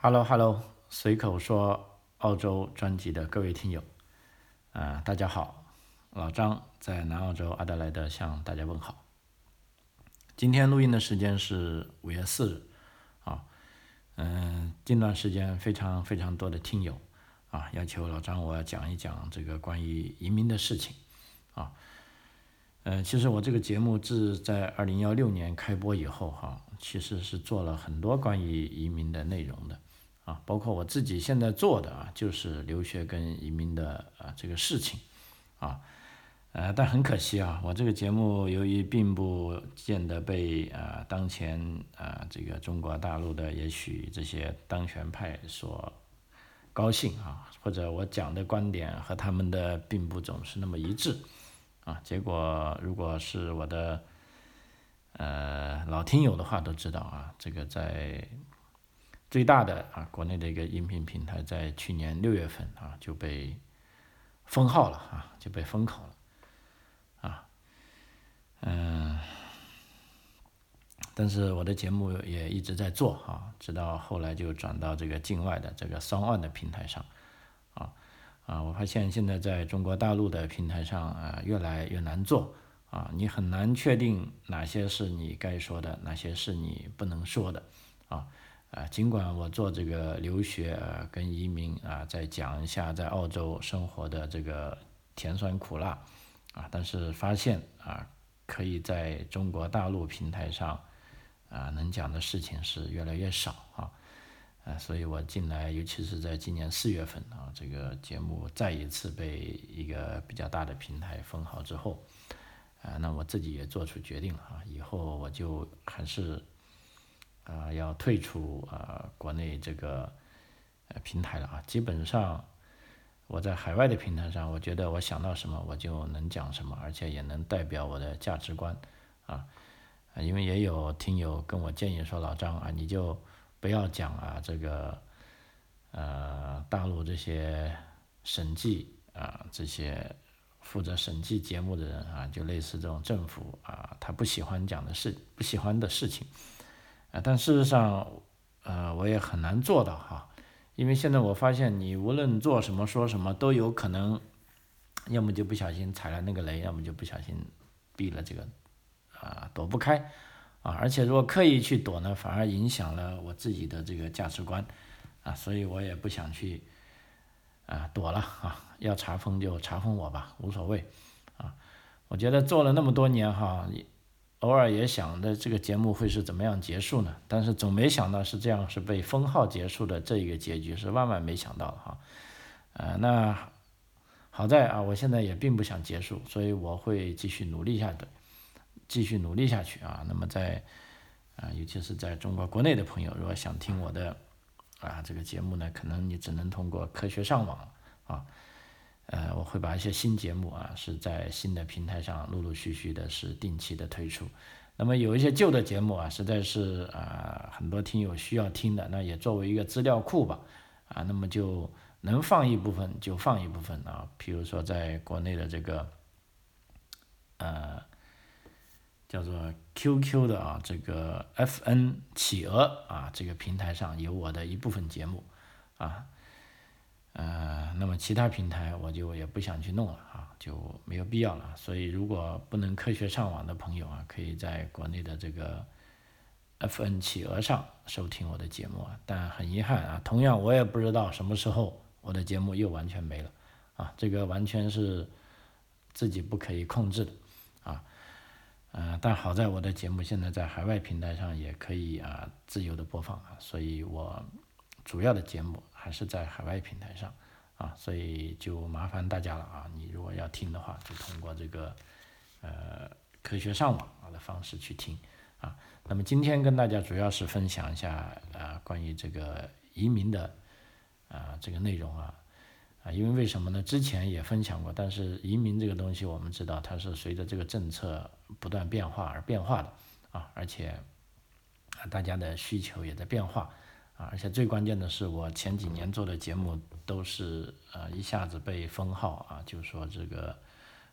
Hello Hello，随口说澳洲专辑的各位听友，啊、大家好，老张在南澳洲阿德莱德向大家问好。今天录音的时间是五月四日，啊，嗯、近段时间非常非常多的听友啊要求老张我讲一讲这个关于移民的事情，啊，呃，其实我这个节目自在二零幺六年开播以后哈、其实是做了很多关于移民的内容的。啊，包括我自己现在做的啊，就是留学跟移民的啊这个事情，啊，呃，但很可惜啊，我这个节目由于并不见得被啊当前啊这个中国大陆的也许这些当权派所高兴啊，或者我讲的观点和他们的并不总是那么一致，啊，结果如果是我的呃老听友的话都知道啊，这个在最大的啊，国内的一个音频平台，在去年六月份啊就被封号了啊，就被封口了啊，嗯，但是我的节目也一直在做啊，直到后来就转到这个境外的这个 s o n 的平台上啊啊，我发现现在在中国大陆的平台上啊，越来越难做啊，你很难确定哪些是你该说的，哪些是你不能说的啊。啊，尽管我做这个留学啊跟移民啊，再讲一下在澳洲生活的这个甜酸苦辣啊，但是发现啊，可以在中国大陆平台上啊能讲的事情是越来越少啊，啊，所以我进来，尤其是在今年四月份啊，这个节目再一次被一个比较大的平台封号之后，啊，那我自己也做出决定了啊，以后我就还是。啊，要退出啊国内这个呃平台了啊，基本上我在海外的平台上，我觉得我想到什么我就能讲什么，而且也能代表我的价值观啊。因为也有听友跟我建议说，老张啊，你就不要讲啊这个呃大陆这些审计啊这些负责审计节目的人啊，就类似这种政府啊，他不喜欢讲的事，不喜欢的事情。啊，但事实上，呃，我也很难做到哈，因为现在我发现，你无论做什么说什么，都有可能，要么就不小心踩了那个雷，要么就不小心避了这个，啊，躲不开，啊，而且如果刻意去躲呢，反而影响了我自己的这个价值观，啊，所以我也不想去，啊，躲了啊，要查封就查封我吧，无所谓，啊，我觉得做了那么多年哈。偶尔也想着这个节目会是怎么样结束呢？但是总没想到是这样，是被封号结束的这一个结局是万万没想到的哈。呃，那好在啊，我现在也并不想结束，所以我会继续努力下去，继续努力下去啊。那么在啊，尤其是在中国国内的朋友，如果想听我的啊这个节目呢，可能你只能通过科学上网啊。呃，我会把一些新节目啊，是在新的平台上陆陆续续的，是定期的推出。那么有一些旧的节目啊，实在是啊，很多听友需要听的，那也作为一个资料库吧。啊，那么就能放一部分就放一部分啊。比如说，在国内的这个呃叫做 QQ 的啊，这个 FN 企鹅啊这个平台上有我的一部分节目啊。呃，那么其他平台我就也不想去弄了啊，就没有必要了。所以如果不能科学上网的朋友啊，可以在国内的这个 FN 企鹅上收听我的节目啊。但很遗憾啊，同样我也不知道什么时候我的节目又完全没了啊，这个完全是自己不可以控制的啊。呃，但好在我的节目现在在海外平台上也可以啊自由的播放啊，所以我主要的节目。还是在海外平台上啊，所以就麻烦大家了啊！你如果要听的话，就通过这个呃科学上网的方式去听啊。那么今天跟大家主要是分享一下啊关于这个移民的啊这个内容啊啊，因为为什么呢？之前也分享过，但是移民这个东西我们知道它是随着这个政策不断变化而变化的啊，而且啊大家的需求也在变化。啊，而且最关键的是，我前几年做的节目都是呃一下子被封号啊，就说这个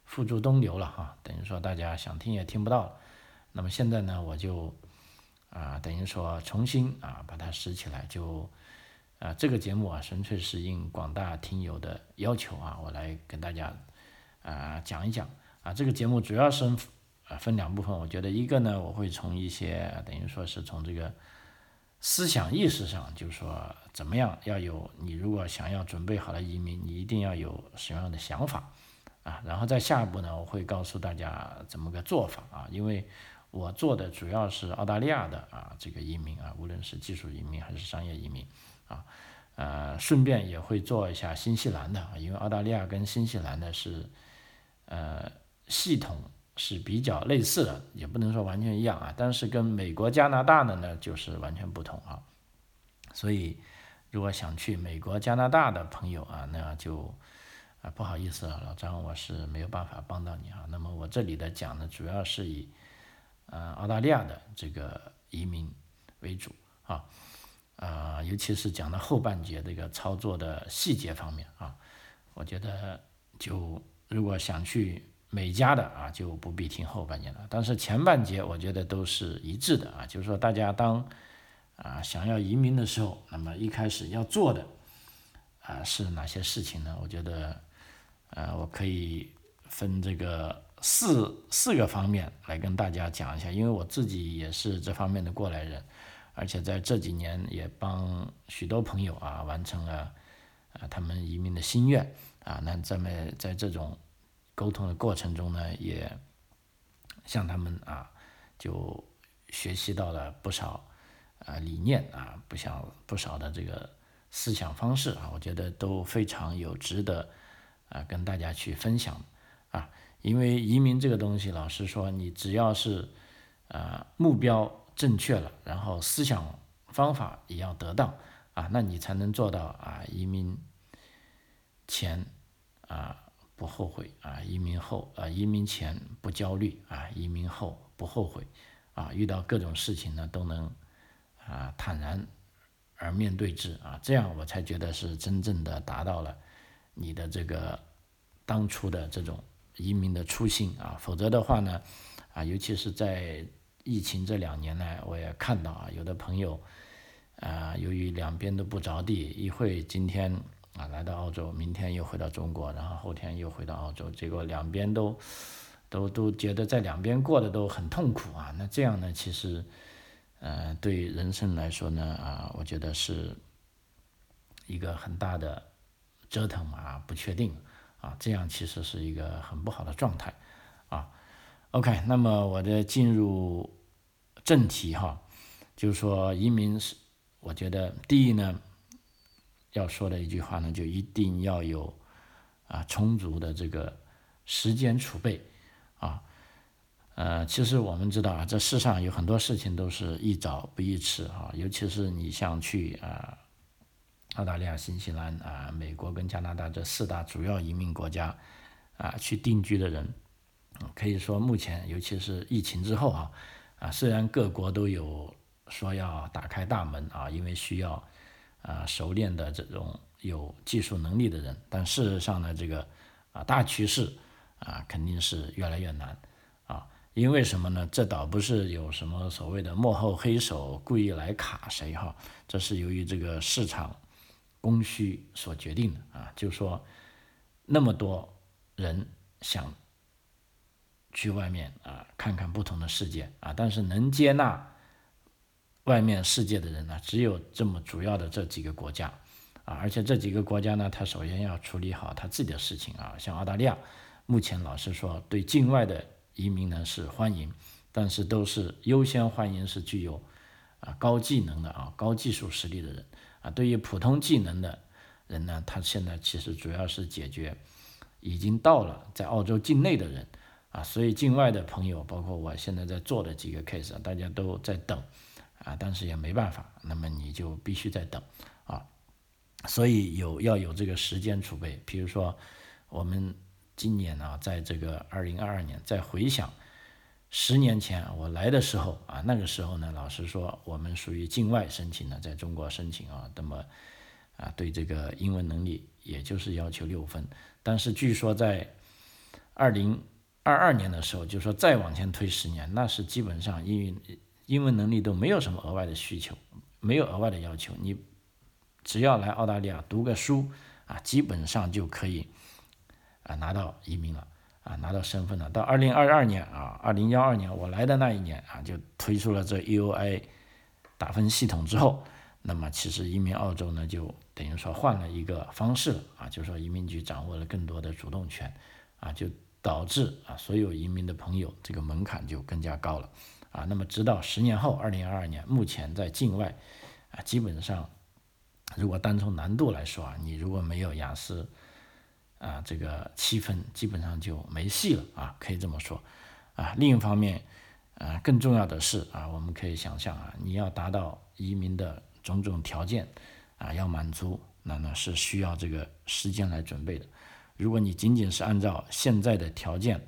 付诸东流了哈，等于说大家想听也听不到了。那么现在呢，我就啊等于说重新啊把它拾起来，就啊，这个节目啊，纯粹是应广大听友的要求啊，我来跟大家啊讲一讲啊。这个节目主要是啊分两部分，我觉得一个呢，我会从一些等于说是从这个思想意识上，就是说怎么样要有你如果想要准备好了移民，你一定要有什么样的想法啊。然后在下一步呢，我会告诉大家怎么个做法啊，因为我做的主要是澳大利亚的啊这个移民啊，无论是技术移民还是商业移民。啊，呃，顺便也会做一下新西兰的，因为澳大利亚跟新西兰呢是，呃，系统是比较类似的，也不能说完全一样啊，但是跟美国、加拿大的呢就是完全不同啊。所以，如果想去美国、加拿大的朋友啊，那就啊不好意思了，老张，我是没有办法帮到你啊。那么我这里的讲呢，主要是以呃澳大利亚的这个移民为主啊。啊，尤其是讲到后半节这个操作的细节方面啊，我觉得就如果想去美加的啊，就不必听后半节了。但是前半节我觉得都是一致的啊，就是说大家当啊想要移民的时候，那么一开始要做的啊是哪些事情呢？我觉得呃我可以分这个四四个方面来跟大家讲一下，因为我自己也是这方面的过来人。而且在这几年也帮许多朋友啊完成了啊他们移民的心愿啊，那咱们在这种沟通的过程中呢，也向他们啊就学习到了不少啊理念啊，不少不少的这个思想方式啊，我觉得都非常有值得啊跟大家去分享啊，因为移民这个东西，老实说，你只要是啊目标。正确了，然后思想方法也要得当啊，那你才能做到啊，移民前啊不后悔啊，移民后啊移民前不焦虑啊，移民后不后悔啊，遇到各种事情呢都能啊坦然而面对之啊，这样我才觉得是真正的达到了你的这个当初的这种移民的初心啊，否则的话呢啊，尤其是在。疫情这两年呢，我也看到啊，有的朋友，啊，由于两边都不着地，一会今天啊来到澳洲，明天又回到中国，然后后天又回到澳洲，结果两边都都都觉得在两边过得都很痛苦啊。那这样呢，其实，呃，对人生来说呢，啊，我觉得是一个很大的折腾啊，不确定啊，这样其实是一个很不好的状态啊。OK，那么我的进入正题哈，就是说移民是，我觉得第一呢，要说的一句话呢，就一定要有啊充足的这个时间储备啊，呃，其实我们知道啊，这世上有很多事情都是宜早不宜迟啊，尤其是你像去啊澳大利亚、新西兰啊、美国跟加拿大这四大主要移民国家啊去定居的人。可以说，目前尤其是疫情之后啊，啊，虽然各国都有说要打开大门啊，因为需要啊熟练的这种有技术能力的人，但事实上呢，这个啊大趋势啊肯定是越来越难啊，因为什么呢？这倒不是有什么所谓的幕后黑手故意来卡谁哈，这是由于这个市场供需所决定的啊，就说那么多人想。去外面啊，看看不同的世界啊，但是能接纳外面世界的人呢，只有这么主要的这几个国家啊，而且这几个国家呢，他首先要处理好他自己的事情啊，像澳大利亚，目前老实说，对境外的移民呢是欢迎，但是都是优先欢迎是具有啊高技能的啊高技术实力的人啊，对于普通技能的人呢，他现在其实主要是解决已经到了在澳洲境内的人。啊，所以境外的朋友，包括我现在在做的几个 case，大家都在等，啊，但是也没办法，那么你就必须在等，啊，所以有要有这个时间储备。比如说，我们今年呢，在这个二零二二年，再回想十年前我来的时候，啊，那个时候呢，老实说，我们属于境外申请的，在中国申请啊，那么啊，对这个英文能力也就是要求六分，但是据说在二零二二年的时候，就说再往前推十年，那是基本上英语英文能力都没有什么额外的需求，没有额外的要求。你只要来澳大利亚读个书啊，基本上就可以啊拿到移民了啊，拿到身份了。到二零二二年啊，二零幺二年我来的那一年啊，就推出了这 EOI 打分系统之后，那么其实移民澳洲呢，就等于说换了一个方式了啊，就是说移民局掌握了更多的主动权啊，就导致啊所有移民的朋友这个门槛就更加高了啊。那么直到十年后，二零二二年，目前在境外啊，基本上。如果单从难度来说啊，你如果没有雅思啊这个七分，基本上就没戏了啊，可以这么说啊。另一方面，啊更重要的是啊，我们可以想象啊，你要达到移民的种种条件啊，要满足，那呢是需要这个时间来准备的。如果你仅仅是按照现在的条件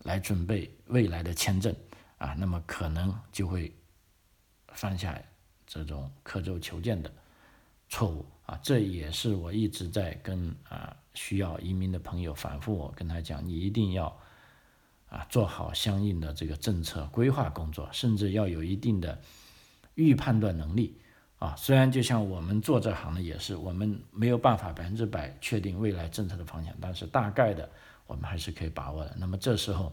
来准备未来的签证啊，那么可能就会犯下这种刻舟求剑的。错误啊，这也是我一直在跟啊需要移民的朋友反复我跟他讲，你一定要啊做好相应的这个政策规划工作，甚至要有一定的预判断能力啊。虽然就像我们做这行的也是，我们没有办法百分之百确定未来政策的方向，但是大概的我们还是可以把握的。那么这时候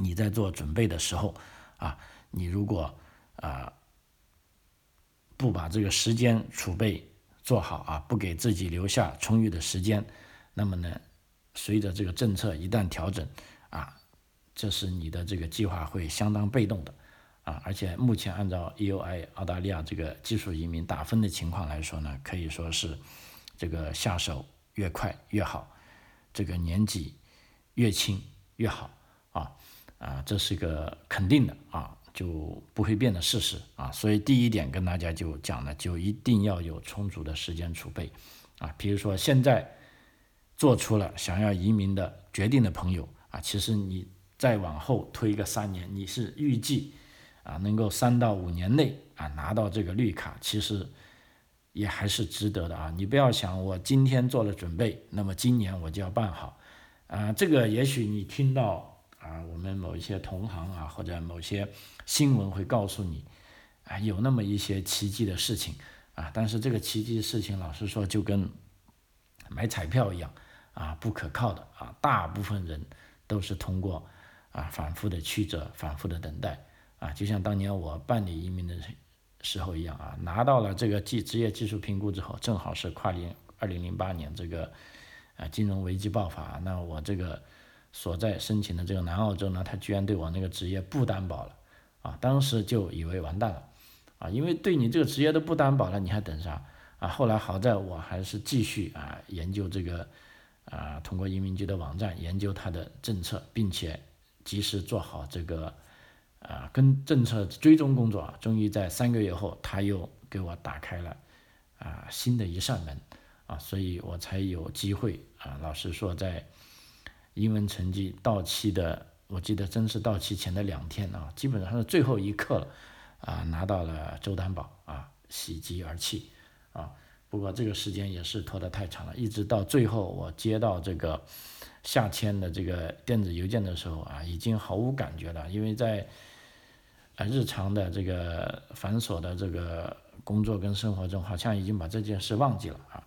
你在做准备的时候啊，你如果啊。不把这个时间储备做好啊，不给自己留下充裕的时间，那么呢，随着这个政策一旦调整啊，这是你的这个计划会相当被动的啊。而且目前按照 EUI 澳大利亚这个技术移民打分的情况来说呢，可以说是这个下手越快越好，这个年纪越轻越好啊啊，这是个肯定的啊。就不会变的事实啊，所以第一点跟大家就讲了，就一定要有充足的时间储备啊。比如说现在做出了想要移民的决定的朋友啊，其实你再往后推个三年，你是预计啊能够三到五年内啊拿到这个绿卡，其实也还是值得的啊。你不要想我今天做了准备，那么今年我就要办好啊。这个也许你听到。啊，我们某一些同行啊，或者某些新闻会告诉你，啊，有那么一些奇迹的事情啊，但是这个奇迹事情，老实说就跟买彩票一样啊，不可靠的啊，大部分人都是通过啊反复的曲折、反复的等待啊，就像当年我办理移民的时候一样啊，拿到了这个技职业技术评估之后，正好是跨年二零零八年这个啊金融危机爆发，那我这个。所在申请的这个南澳洲呢，他居然对我那个职业不担保了，啊，当时就以为完蛋了，啊，因为对你这个职业都不担保了，你还等啥？啊，后来好在我还是继续啊研究这个，啊，通过移民局的网站研究它的政策，并且及时做好这个，啊，跟政策追踪工作，终于在三个月后，他又给我打开了，啊，新的一扇门，啊，所以我才有机会，啊，老实说在。英文成绩到期的，我记得真是到期前的两天啊，基本上是最后一刻了，啊，拿到了周担保啊，喜极而泣啊。不过这个时间也是拖得太长了，一直到最后我接到这个下签的这个电子邮件的时候啊，已经毫无感觉了，因为在啊日常的这个繁琐的这个工作跟生活中，好像已经把这件事忘记了啊。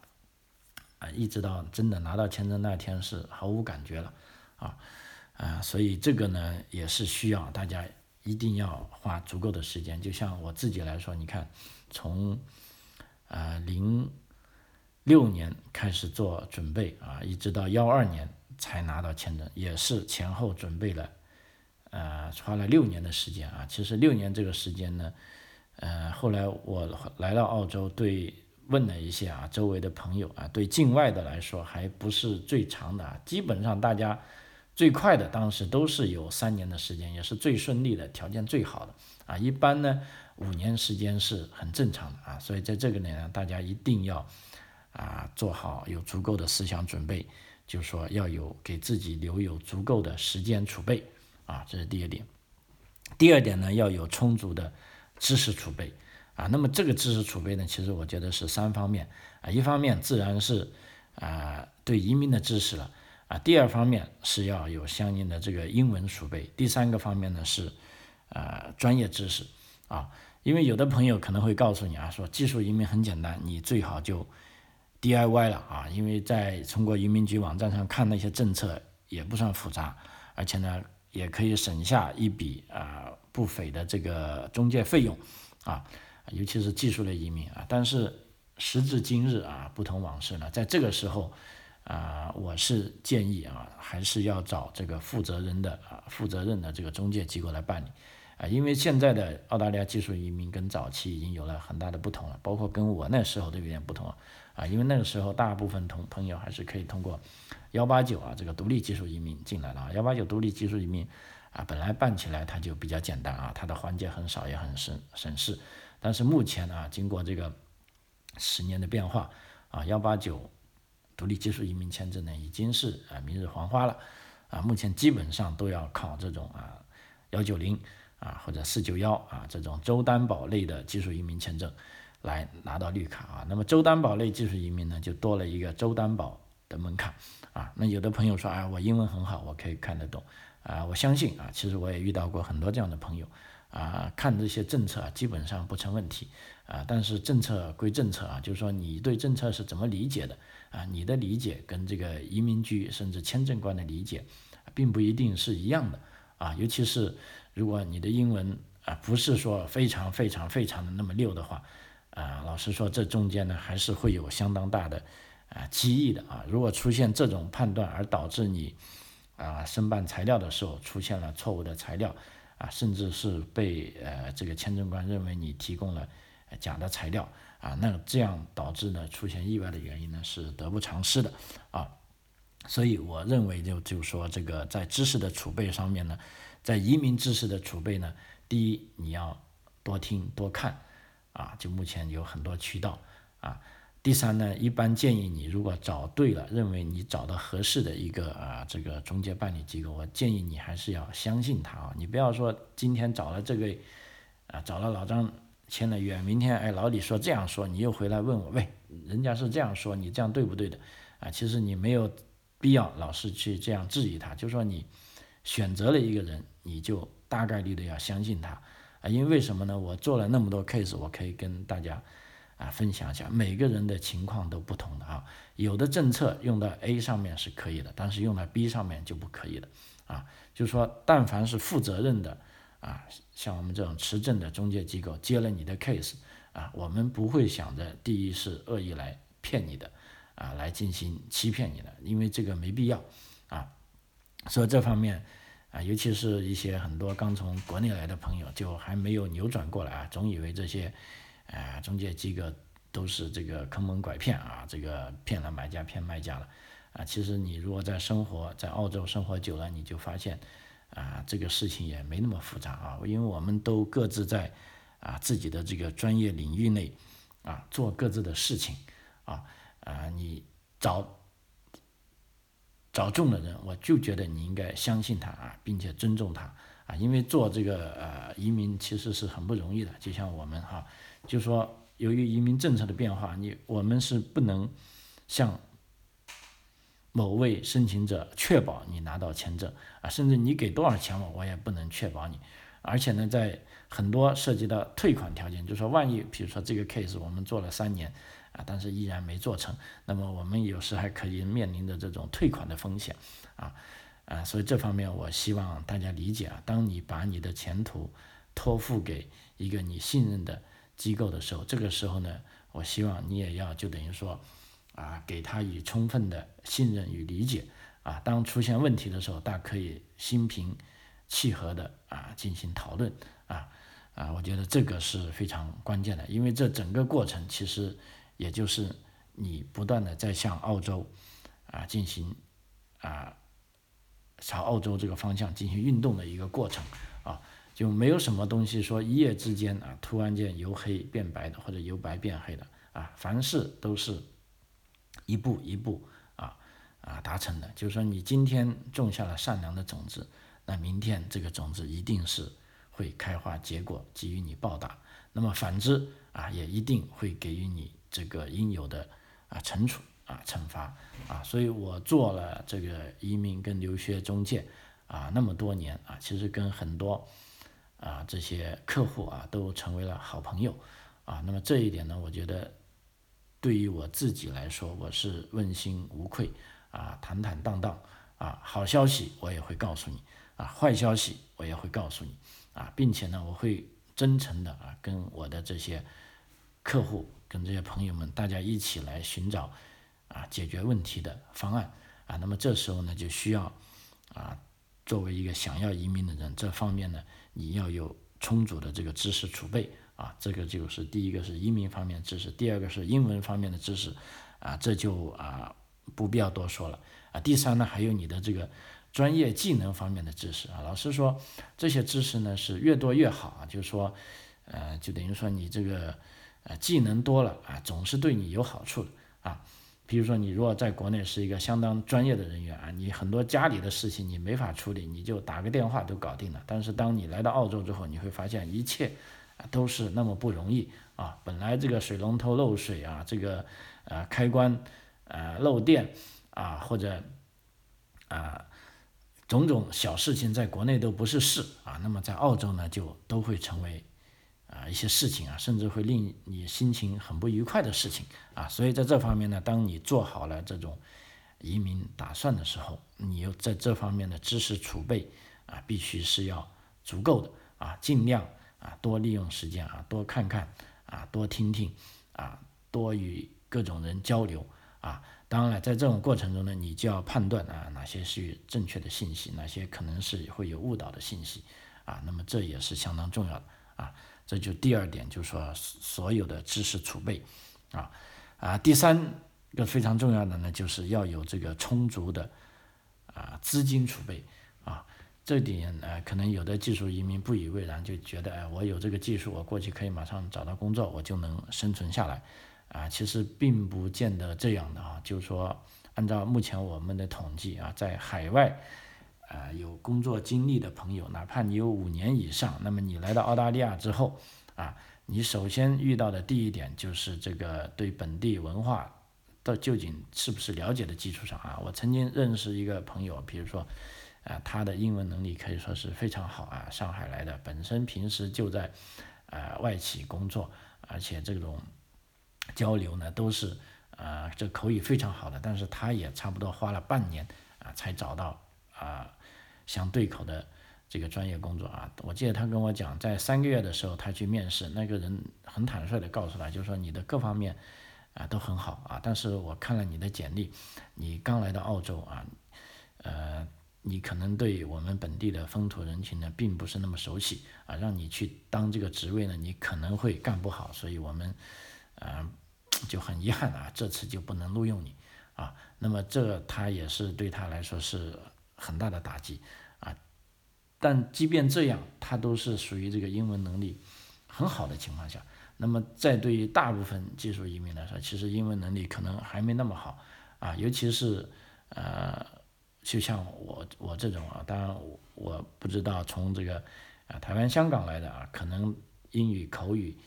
一直到真的拿到签证那天是毫无感觉了。啊，啊，所以这个呢也是需要大家一定要花足够的时间。就像我自己来说，你看，从啊零六年开始做准备啊，一直到幺二年才拿到签证，也是前后准备了，呃，花了六年的时间啊。其实六年这个时间呢，呃，后来我来到澳洲，对问了一些啊周围的朋友啊，对境外的来说还不是最长的啊，基本上大家。最快的当时都是有三年的时间，也是最顺利的，条件最好的啊。一般呢，五年时间是很正常的啊。所以在这个里呢，大家一定要啊做好有足够的思想准备，就说要有给自己留有足够的时间储备啊，这是第一点。第二点呢，要有充足的知识储备啊。那么这个知识储备呢，其实我觉得是三方面啊。一方面自然是啊对移民的知识了。啊，第二方面是要有相应的这个英文储备，第三个方面呢是，呃，专业知识啊，因为有的朋友可能会告诉你啊，说技术移民很简单，你最好就 DIY 了啊，因为在中国移民局网站上看那些政策也不算复杂，而且呢也可以省下一笔啊不菲的这个中介费用啊，尤其是技术类移民啊。但是时至今日啊，不同往事呢，在这个时候啊，我是建议啊，还是要找这个负责任的啊负责任的这个中介机构来办理。啊，因为现在的澳大利亚技术移民跟早期已经有了很大的不同了，包括跟我那时候都有点不同了。啊，因为那个时候大部分同朋友还是可以通过幺八九啊这个独立技术移民进来了啊。幺八九独立技术移民啊，本来办起来它就比较简单啊，它的环节很少也很省省事。但是目前呢，经过这个十年的变化啊，幺八九独立技术移民签证呢已经是啊明日黄花了啊，目前基本上都要考这种啊幺九零。啊，或者四九幺啊这种州担保类的技术移民签证，来拿到绿卡啊。那么州担保类技术移民呢，就多了一个州担保的门槛啊。那有的朋友说，啊，我英文很好，我可以看得懂啊。我相信啊，其实我也遇到过很多这样的朋友啊，看这些政策啊，基本上不成问题啊。但是政策归政策啊，就是说你对政策是怎么理解的啊？你的理解跟这个移民局甚至签证官的理解，并不一定是一样的啊，尤其是。如果你的英文啊不是说非常非常非常的那么溜的话，啊，老实说这中间呢还是会有相当大的啊歧义的啊。如果出现这种判断而导致你啊申办材料的时候出现了错误的材料啊，甚至是被呃这个签证官认为你提供了假的材料啊，那这样导致呢出现意外的原因呢是得不偿失的啊。所以我认为就就说这个在知识的储备上面呢。在移民知识的储备呢，第一你要多听多看，啊，就目前有很多渠道啊。第三呢，一般建议你如果找对了，认为你找到合适的一个啊这个中介办理机构，我建议你还是要相信他啊。你不要说今天找了这个啊找了老张签了约，明天哎老李说这样说，你又回来问我，喂，人家是这样说，你这样对不对的啊？其实你没有必要老是去这样质疑他，就说你。选择了一个人，你就大概率的要相信他啊，因为为什么呢？我做了那么多 case，我可以跟大家啊分享一下，每个人的情况都不同的啊，有的政策用到 A 上面是可以的，但是用到 B 上面就不可以的啊。就是说，但凡是负责任的啊，像我们这种持证的中介机构接了你的 case 啊，我们不会想着第一是恶意来骗你的啊，来进行欺骗你的，因为这个没必要啊。所以这方面啊，尤其是一些很多刚从国内来的朋友，就还没有扭转过来啊，总以为这些啊中介机构都是这个坑蒙拐骗啊，这个骗了买家骗卖家了啊。其实你如果在生活在澳洲生活久了，你就发现啊，这个事情也没那么复杂啊，因为我们都各自在啊自己的这个专业领域内啊做各自的事情啊啊，你找。找中的人，我就觉得你应该相信他啊，并且尊重他啊，因为做这个呃移民其实是很不容易的。就像我们哈，就说由于移民政策的变化，你我们是不能向某位申请者确保你拿到签证啊，甚至你给多少钱我，我也不能确保你。而且呢，在很多涉及到退款条件，就说万一比如说这个 case 我们做了三年。啊，但是依然没做成，那么我们有时还可以面临着这种退款的风险，啊，啊，所以这方面我希望大家理解啊。当你把你的前途托付给一个你信任的机构的时候，这个时候呢，我希望你也要就等于说，啊，给他以充分的信任与理解，啊，当出现问题的时候，大家可以心平气和的啊进行讨论，啊，啊，我觉得这个是非常关键的，因为这整个过程其实。也就是你不断的在向澳洲啊进行啊朝澳洲这个方向进行运动的一个过程，就没有什么东西说一夜之间啊突然间由黑变白的或者由白变黑的啊，凡事都是一步一步啊啊达成的。就是说你今天种下了善良的种子，那明天这个种子一定是会开花结果，给予你报答。那么反之啊，也一定会给予你。这个应有的啊惩处啊惩罚啊，所以我做了这个移民跟留学中介啊那么多年啊，其实跟很多啊这些客户啊都成为了好朋友啊。那么这一点呢，我觉得对于我自己来说，我是问心无愧啊，坦坦荡荡啊。好消息我也会告诉你啊，坏消息我也会告诉你啊，并且呢，我会真诚的啊跟我的这些客户、跟这些朋友们大家一起来寻找啊解决问题的方案啊。那么这时候呢，就需要啊。作为一个想要移民的人，这方面呢，你要有充足的这个知识储备啊，这个就是第一个是移民方面知识，第二个是英文方面的知识，啊，这就啊不必要多说了啊。第三呢，还有你的这个专业技能方面的知识啊。老师说这些知识呢是越多越好啊，就是说，呃，就等于说你这个呃技能多了啊，总是对你有好处的啊。比如说，你如果在国内是一个相当专业的人员啊，你很多家里的事情你没法处理，你就打个电话都搞定了。但是当你来到澳洲之后，你会发现一切都是那么不容易啊。本来这个水龙头漏水啊，这个呃开关呃漏电啊，或者啊种种小事情，在国内都不是事啊，那么在澳洲呢，就都会成为。啊，一些事情啊，甚至会令你心情很不愉快的事情啊，所以在这方面呢，当你做好了这种移民打算的时候，你又在这方面的知识储备啊，必须是要足够的啊，尽量啊多利用时间啊，多看看啊，多听听啊，多与各种人交流啊。当然了，在这种过程中呢，你就要判断啊，哪些是正确的信息，哪些可能是会有误导的信息啊。那么这也是相当重要的啊。这就第二点，就是说所有的知识储备，啊啊，第三个非常重要的呢，就是要有这个充足的啊资金储备啊。这点呃，可能有的技术移民不以为然，就觉得哎，我有这个技术，我过去可以马上找到工作，我就能生存下来啊。其实并不见得这样的啊，就是说，按照目前我们的统计啊，在海外。啊，有工作经历的朋友，哪怕你有五年以上，那么你来到澳大利亚之后，啊，你首先遇到的第一点就是这个对本地文化的究竟是不是了解的基础上啊。我曾经认识一个朋友，比如说，啊，他的英文能力可以说是非常好啊，上海来的，本身平时就在啊外企工作，而且这种交流呢都是啊这口语非常好的，但是他也差不多花了半年啊才找到啊。相对口的这个专业工作啊，我记得他跟我讲，在三个月的时候他去面试，那个人很坦率的告诉他，就是说你的各方面啊都很好啊，但是我看了你的简历，你刚来到澳洲啊，呃，你可能对我们本地的风土人情呢并不是那么熟悉啊，让你去当这个职位呢，你可能会干不好，所以我们啊就很遗憾啊，这次就不能录用你啊。那么这他也是对他来说是。很大的打击啊！但即便这样，他都是属于这个英文能力很好的情况下。那么，在对于大部分技术移民来说，其实英文能力可能还没那么好啊。尤其是呃，就像我我这种啊，当然我我不知道从这个啊台湾、香港来的啊，可能英语口语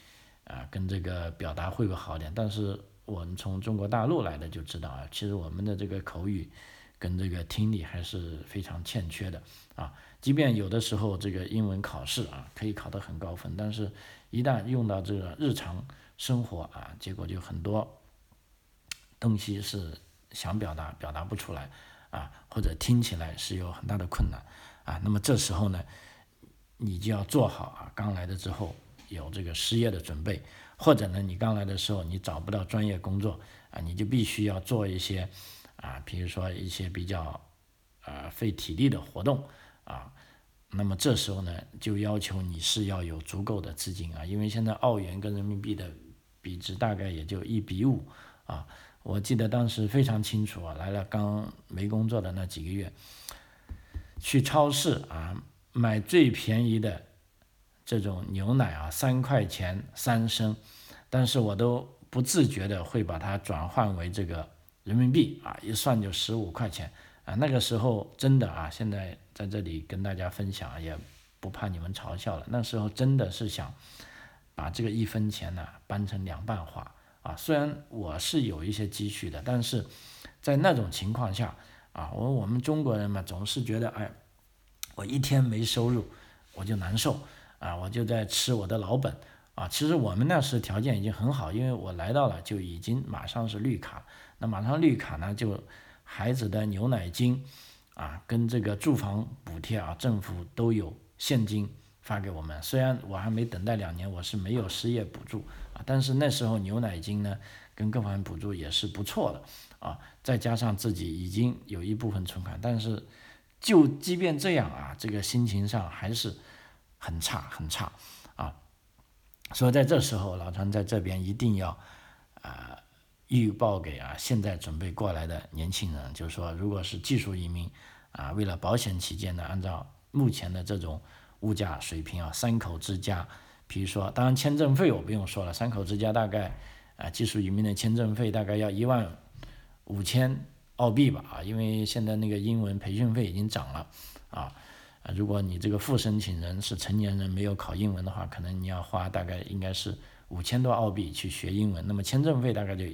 啊跟这个表达会不会好点？但是我们从中国大陆来的就知道啊，其实我们的这个口语。跟这个听力还是非常欠缺的啊，即便有的时候这个英文考试啊可以考得很高分，但是一旦用到这个日常生活啊，结果就很多东西是想表达表达不出来啊，或者听起来是有很大的困难啊。那么这时候呢，你就要做好啊，刚来的之后有这个失业的准备，或者呢，你刚来的时候你找不到专业工作啊，你就必须要做一些。啊，比如说一些比较，呃，费体力的活动啊，那么这时候呢，就要求你是要有足够的资金啊，因为现在澳元跟人民币的比值大概也就一比五啊。我记得当时非常清楚啊，来了刚没工作的那几个月，去超市啊买最便宜的这种牛奶啊，三块钱三升，但是我都不自觉的会把它转换为这个。人民币啊，一算就十五块钱啊！那个时候真的啊，现在在这里跟大家分享，也不怕你们嘲笑了。那时候真的是想把这个一分钱呢搬成两半花啊！虽然我是有一些积蓄的，但是在那种情况下啊，我我们中国人嘛，总是觉得哎，我一天没收入我就难受啊，我就在吃我的老本啊。其实我们那时条件已经很好，因为我来到了就已经马上是绿卡，那马上绿卡呢，就孩子的牛奶金啊，跟这个住房补贴啊，政府都有现金发给我们。虽然我还没等待两年，我是没有失业补助啊，但是那时候牛奶金呢，跟各方面补助也是不错的啊。再加上自己已经有一部分存款，但是。就即便这样啊，这个心情上还是很差很差，所以在这时候，老张在这边一定要啊预报给啊现在准备过来的年轻人，就是说，如果是技术移民啊，为了保险起见呢，按照目前的这种物价水平啊，三口之家，比如说，当然签证费我不用说了，三口之家大概啊技术移民的签证费大概要一万五千。澳币吧，啊，因为现在那个英文培训费已经涨了，啊，如果你这个副申请人是成年人没有考英文的话，可能你要花大概应该是五千多澳币去学英文，那么签证费大概就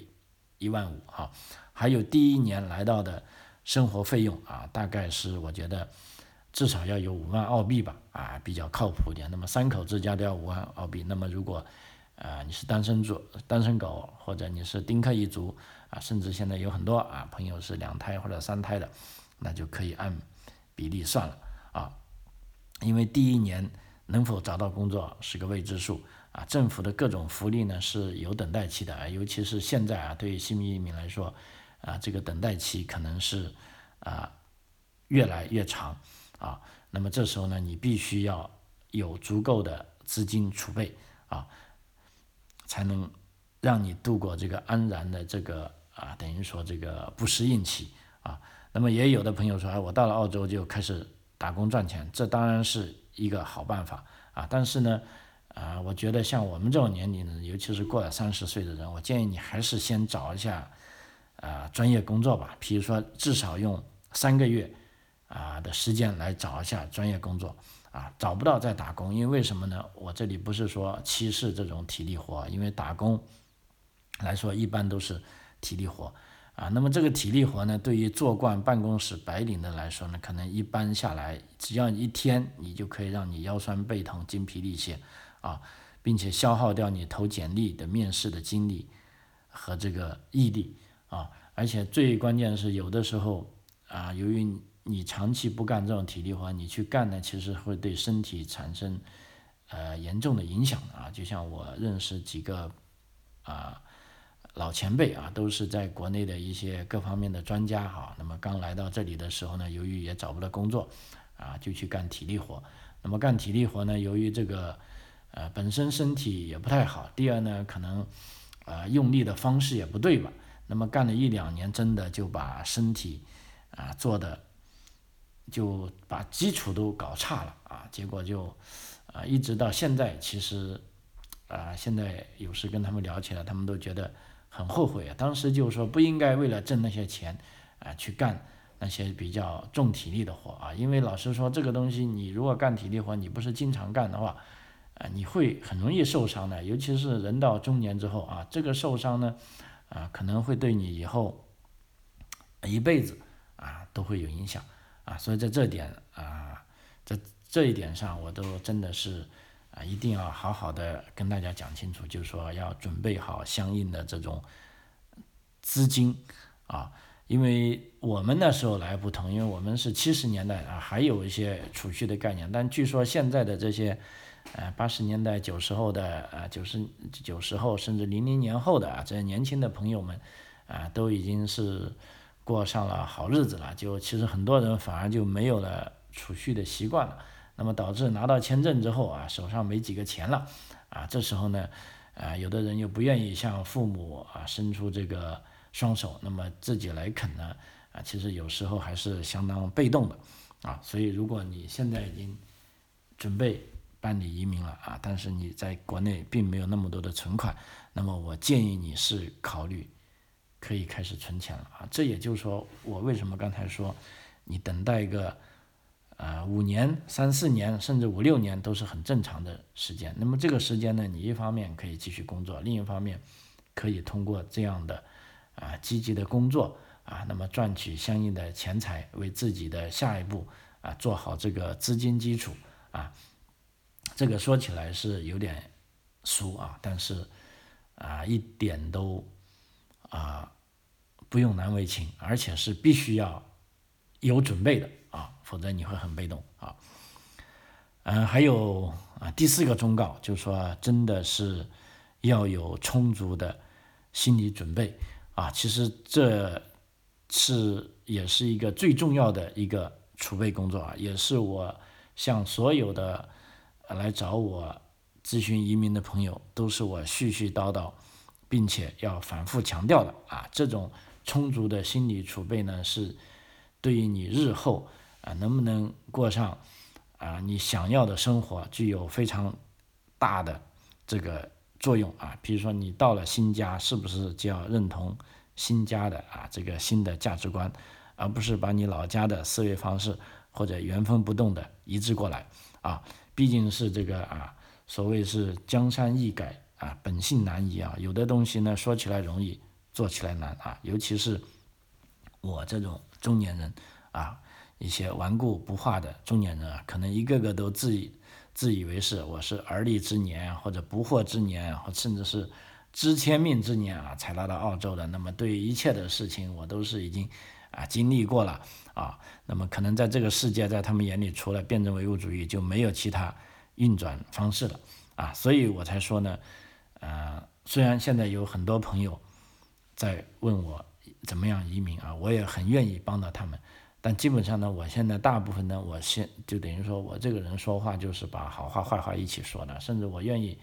一万五，哈，还有第一年来到的生活费用啊，大概是我觉得至少要有五万澳币吧，啊，比较靠谱一点，那么三口之家都要五万澳币，那么如果啊你是单身主、单身狗或者你是丁克一族。啊，甚至现在有很多啊朋友是两胎或者三胎的，那就可以按比例算了啊，因为第一年能否找到工作是个未知数啊，政府的各种福利呢是有等待期的，尤其是现在啊，对于新移民来说啊，这个等待期可能是啊越来越长啊，那么这时候呢，你必须要有足够的资金储备啊，才能让你度过这个安然的这个。啊，等于说这个不适应期啊，那么也有的朋友说，哎，我到了澳洲就开始打工赚钱，这当然是一个好办法啊。但是呢，啊，我觉得像我们这种年龄的，尤其是过了三十岁的人，我建议你还是先找一下啊专业工作吧。比如说，至少用三个月啊的时间来找一下专业工作啊，找不到再打工，因为为什么呢？我这里不是说歧视这种体力活，因为打工来说一般都是。体力活啊，那么这个体力活呢，对于做惯办公室白领的来说呢，可能一般下来，只要一天你就可以让你腰酸背痛、精疲力竭啊，并且消耗掉你投简历的面试的精力和这个毅力啊，而且最关键的是，有的时候啊，由于你长期不干这种体力活，你去干呢，其实会对身体产生呃严重的影响啊，就像我认识几个啊。老前辈啊，都是在国内的一些各方面的专家哈。那么刚来到这里的时候呢，由于也找不到工作，啊，就去干体力活。那么干体力活呢，由于这个呃本身身体也不太好，第二呢，可能呃用力的方式也不对吧。那么干了一两年，真的就把身体啊做的就把基础都搞差了啊。结果就啊一直到现在，其实啊现在有时跟他们聊起来，他们都觉得。很后悔啊！当时就是说不应该为了挣那些钱，啊，去干那些比较重体力的活啊。因为老实说，这个东西你如果干体力活，你不是经常干的话，啊，你会很容易受伤的。尤其是人到中年之后啊，这个受伤呢，啊，可能会对你以后一辈子啊都会有影响啊。所以在这点啊，在这一点上，我都真的是。啊，一定要好好的跟大家讲清楚，就是说要准备好相应的这种资金啊，因为我们那时候来不同，因为我们是七十年代啊，还有一些储蓄的概念，但据说现在的这些呃八十年代、九十后的啊九十九十后甚至零零年后的啊这些年轻的朋友们啊，都已经是过上了好日子了，就其实很多人反而就没有了储蓄的习惯了。那么导致拿到签证之后啊，手上没几个钱了，啊，这时候呢，啊，有的人又不愿意向父母啊伸出这个双手，那么自己来啃呢，啊，其实有时候还是相当被动的，啊，所以如果你现在已经准备办理移民了啊，但是你在国内并没有那么多的存款，那么我建议你是考虑可以开始存钱了啊，这也就是说我为什么刚才说你等待一个。啊，五年、三四年，甚至五六年都是很正常的时间。那么这个时间呢，你一方面可以继续工作，另一方面可以通过这样的啊积极的工作啊，那么赚取相应的钱财，为自己的下一步啊做好这个资金基础啊。这个说起来是有点俗啊，但是啊一点都啊不用难为情，而且是必须要有准备的啊，否则你会很被动啊。嗯，还有啊第四个忠告就是说，真的是要有充足的心理准备啊。其实这是也是一个最重要的一个储备工作啊，也是我向所有的。来找我咨询移民的朋友，都是我絮絮叨叨，并且要反复强调的啊。这种充足的心理储备呢，是对于你日后啊能不能过上啊你想要的生活，具有非常大的这个作用啊。比如说你到了新家，是不是就要认同新家的啊这个新的价值观，而不是把你老家的思维方式或者原封不动的移植过来啊。毕竟是这个啊，所谓是江山易改啊，本性难移啊。有的东西呢，说起来容易，做起来难啊。尤其是我这种中年人啊，一些顽固不化的中年人啊，可能一个个都自以自以为是，我是而立之年或者不惑之年，或甚至是知天命之年啊，才来到澳洲的。那么对于一切的事情，我都是已经啊经历过了。啊，那么可能在这个世界，在他们眼里，除了辩证唯物主义，就没有其他运转方式了啊，所以我才说呢，呃，虽然现在有很多朋友在问我怎么样移民啊，我也很愿意帮到他们，但基本上呢，我现在大部分呢，我现就等于说我这个人说话就是把好话坏话一起说的，甚至我愿意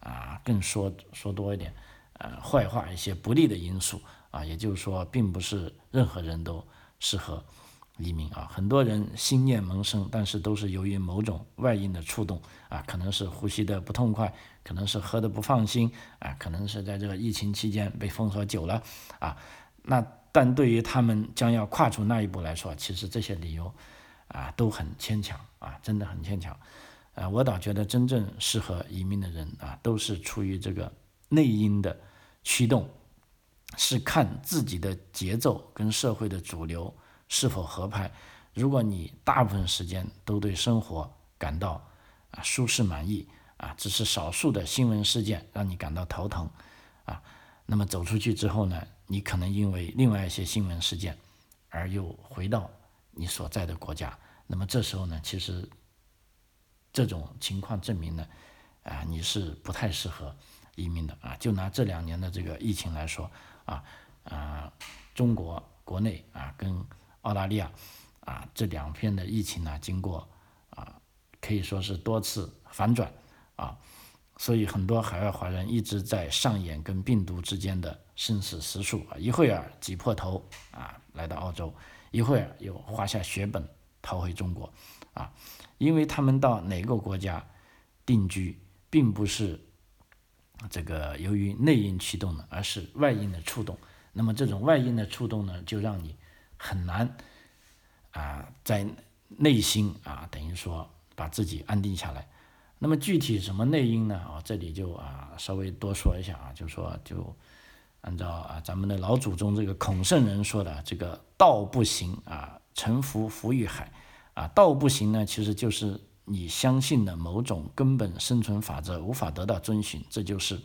啊更说说多一点，呃，坏话一些不利的因素啊，也就是说，并不是任何人都适合。移民啊，很多人心念萌生，但是都是由于某种外因的触动啊，可能是呼吸的不痛快，可能是喝的不放心啊，可能是在这个疫情期间被封锁久了啊。那但对于他们将要跨出那一步来说，其实这些理由啊都很牵强啊，真的很牵强。啊，我倒觉得真正适合移民的人啊，都是出于这个内因的驱动，是看自己的节奏跟社会的主流。是否合拍？如果你大部分时间都对生活感到啊舒适满意啊，只是少数的新闻事件让你感到头疼啊，那么走出去之后呢，你可能因为另外一些新闻事件而又回到你所在的国家。那么这时候呢，其实这种情况证明呢，啊你是不太适合移民的啊。就拿这两年的这个疫情来说啊啊，中国国内啊跟澳大利亚，啊，这两片的疫情呢，经过啊，可以说是多次反转啊，所以很多海外华人一直在上演跟病毒之间的生死时速啊，一会儿挤破头啊来到澳洲，一会儿又花下血本逃回中国啊，因为他们到哪个国家定居，并不是这个由于内因驱动的，而是外因的触动。那么这种外因的触动呢，就让你。很难啊，在内心啊，等于说把自己安定下来。那么具体什么内因呢？啊，这里就啊稍微多说一下啊，就说就按照啊咱们的老祖宗这个孔圣人说的这个道不行啊，沉浮浮于海啊。道不行呢，其实就是你相信的某种根本生存法则无法得到遵循，这就是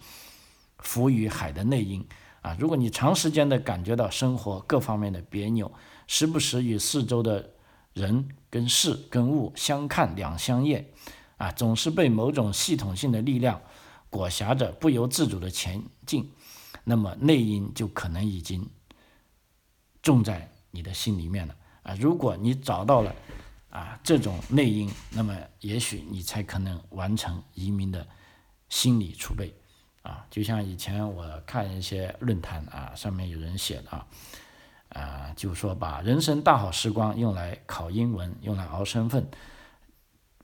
浮于海的内因。啊，如果你长时间的感觉到生活各方面的别扭，时不时与四周的人跟事跟物相看两相厌，啊，总是被某种系统性的力量裹挟着不由自主的前进，那么内因就可能已经种在你的心里面了。啊，如果你找到了啊这种内因，那么也许你才可能完成移民的心理储备。啊，就像以前我看一些论坛啊，上面有人写的啊，啊，就说把人生大好时光用来考英文，用来熬身份，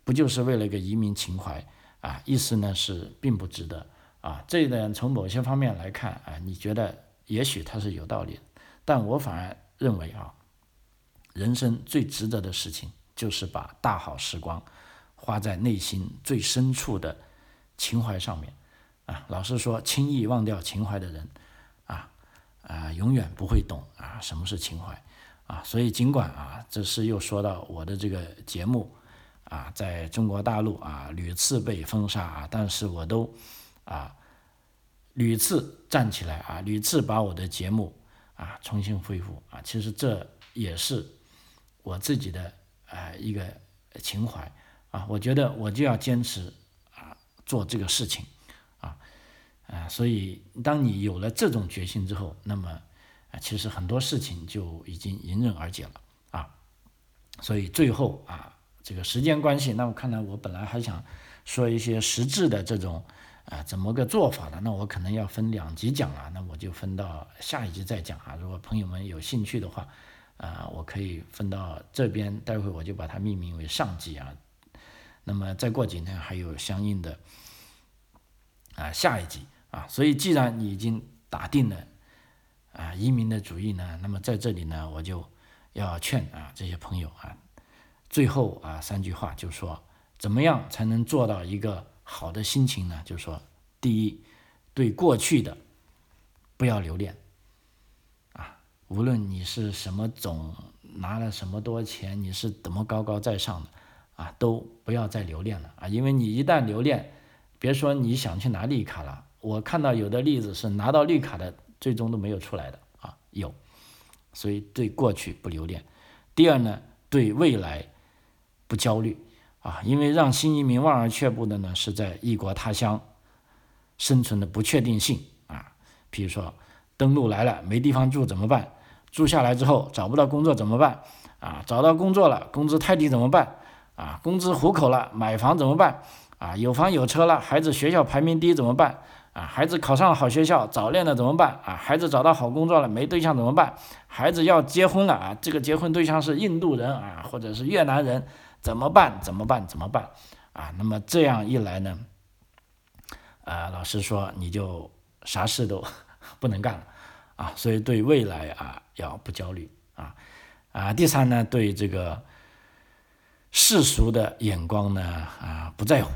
不就是为了一个移民情怀啊？意思呢是并不值得啊。这一点从某些方面来看啊，你觉得也许它是有道理，但我反而认为啊，人生最值得的事情就是把大好时光花在内心最深处的情怀上面。啊，老实说，轻易忘掉情怀的人，啊啊，永远不会懂啊什么是情怀，啊，所以尽管啊，这是又说到我的这个节目，啊，在中国大陆啊屡次被封杀啊，但是我都啊屡次站起来啊，屡次把我的节目啊重新恢复啊，其实这也是我自己的啊一个情怀啊，我觉得我就要坚持啊做这个事情啊啊，所以当你有了这种决心之后，那么啊其实很多事情就已经迎刃而解了啊，所以最后啊。这个时间关系，那我看来我本来还想说一些实质的这种啊怎么个做法呢，那我可能要分两集讲了，那我就分到下一集再讲啊。如果朋友们有兴趣的话，啊，我可以分到这边，待会我就把它命名为上集啊。那么再过几天还有相应的啊下一集啊。所以既然你已经打定了啊移民的主意呢，那么在这里呢，我就要劝啊这些朋友啊。最后啊，三句话就说，怎么样才能做到一个好的心情呢？就是说，第一，对过去的不要留恋，啊，无论你是什么总拿了什么多钱，你是怎么高高在上的，啊，都不要再留恋了啊，因为你一旦留恋，别说你想去拿绿卡了，我看到有的例子是拿到绿卡的，最终都没有出来的啊，有，所以对过去不留恋。第二呢，对未来。不焦虑啊，因为让新移民望而却步的呢，是在异国他乡生存的不确定性啊。比如说，登陆来了没地方住怎么办？住下来之后找不到工作怎么办？啊，找到工作了工资太低怎么办？啊，工资糊口了买房怎么办？啊，有房有车了孩子学校排名低怎么办？啊，孩子考上了好学校早恋了怎么办？啊，孩子找到好工作了没对象怎么办？孩子要结婚了啊，这个结婚对象是印度人啊，或者是越南人。怎么办？怎么办？怎么办？啊，那么这样一来呢，啊，老师说你就啥事都 不能干了，啊，所以对未来啊要不焦虑啊，啊，第三呢，对这个世俗的眼光呢啊不在乎。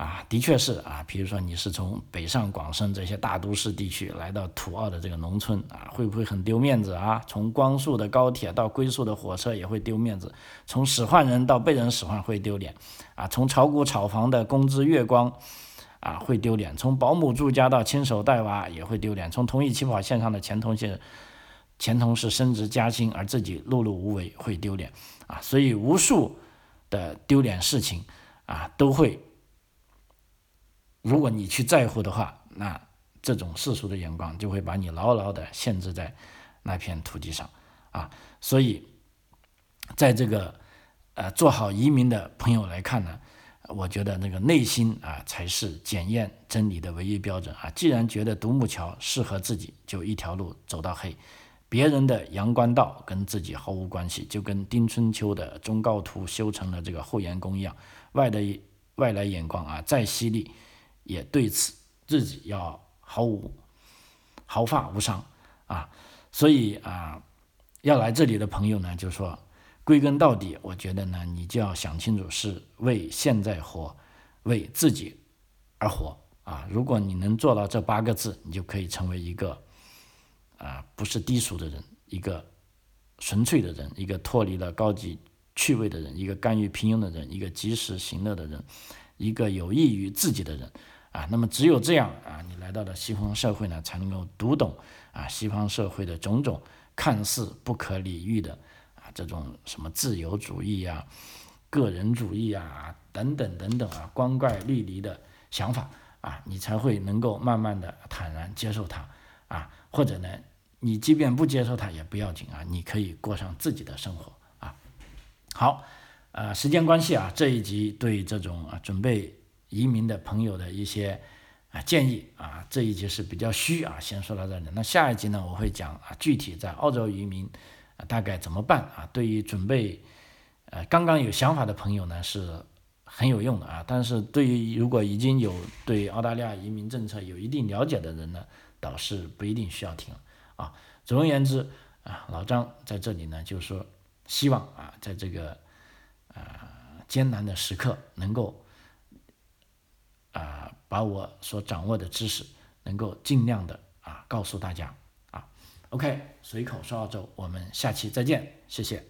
啊，的确是啊，比如说你是从北上广深这些大都市地区来到土澳的这个农村啊，会不会很丢面子啊？从光速的高铁到龟速的火车也会丢面子，从使唤人到被人使唤会丢脸啊，从炒股炒房的工资月光啊会丢脸，从保姆住家到亲手带娃也会丢脸，从同一起跑线上的前同事前同事升职加薪而自己碌碌无为会丢脸啊，所以无数的丢脸事情啊都会。如果你去在乎的话，那这种世俗的眼光就会把你牢牢的限制在那片土地上啊。所以，在这个呃做好移民的朋友来看呢，我觉得那个内心啊才是检验真理的唯一标准啊。既然觉得独木桥适合自己，就一条路走到黑；别人的阳关道跟自己毫无关系，就跟丁春秋的忠告图修成了这个后檐宫一样，外的外来眼光啊再犀利。也对此自己要毫无毫发无伤啊，所以啊，要来这里的朋友呢，就说归根到底，我觉得呢，你就要想清楚是为现在活，为自己而活啊。如果你能做到这八个字，你就可以成为一个啊，不是低俗的人，一个纯粹的人，一个脱离了高级趣味的人，一个甘于平庸的人，一个及时行乐的人，一个有益于自己的人。啊，那么只有这样啊，你来到了西方社会呢，才能够读懂啊西方社会的种种看似不可理喻的啊这种什么自由主义啊、个人主义啊等等等等啊光怪陆离的想法啊，你才会能够慢慢的坦然接受它啊，或者呢，你即便不接受它也不要紧啊，你可以过上自己的生活啊。好，呃，时间关系啊，这一集对这种啊准备。移民的朋友的一些啊建议啊，这一集是比较虚啊，先说到这里。那下一集呢，我会讲啊，具体在澳洲移民啊大概怎么办啊？对于准备呃刚刚有想法的朋友呢，是很有用的啊。但是对于如果已经有对澳大利亚移民政策有一定了解的人呢，倒是不一定需要听啊。总而言之啊，老张在这里呢，就是说希望啊，在这个啊艰难的时刻能够。啊，把我所掌握的知识能够尽量的啊告诉大家啊。OK，随口说澳洲，我们下期再见，谢谢。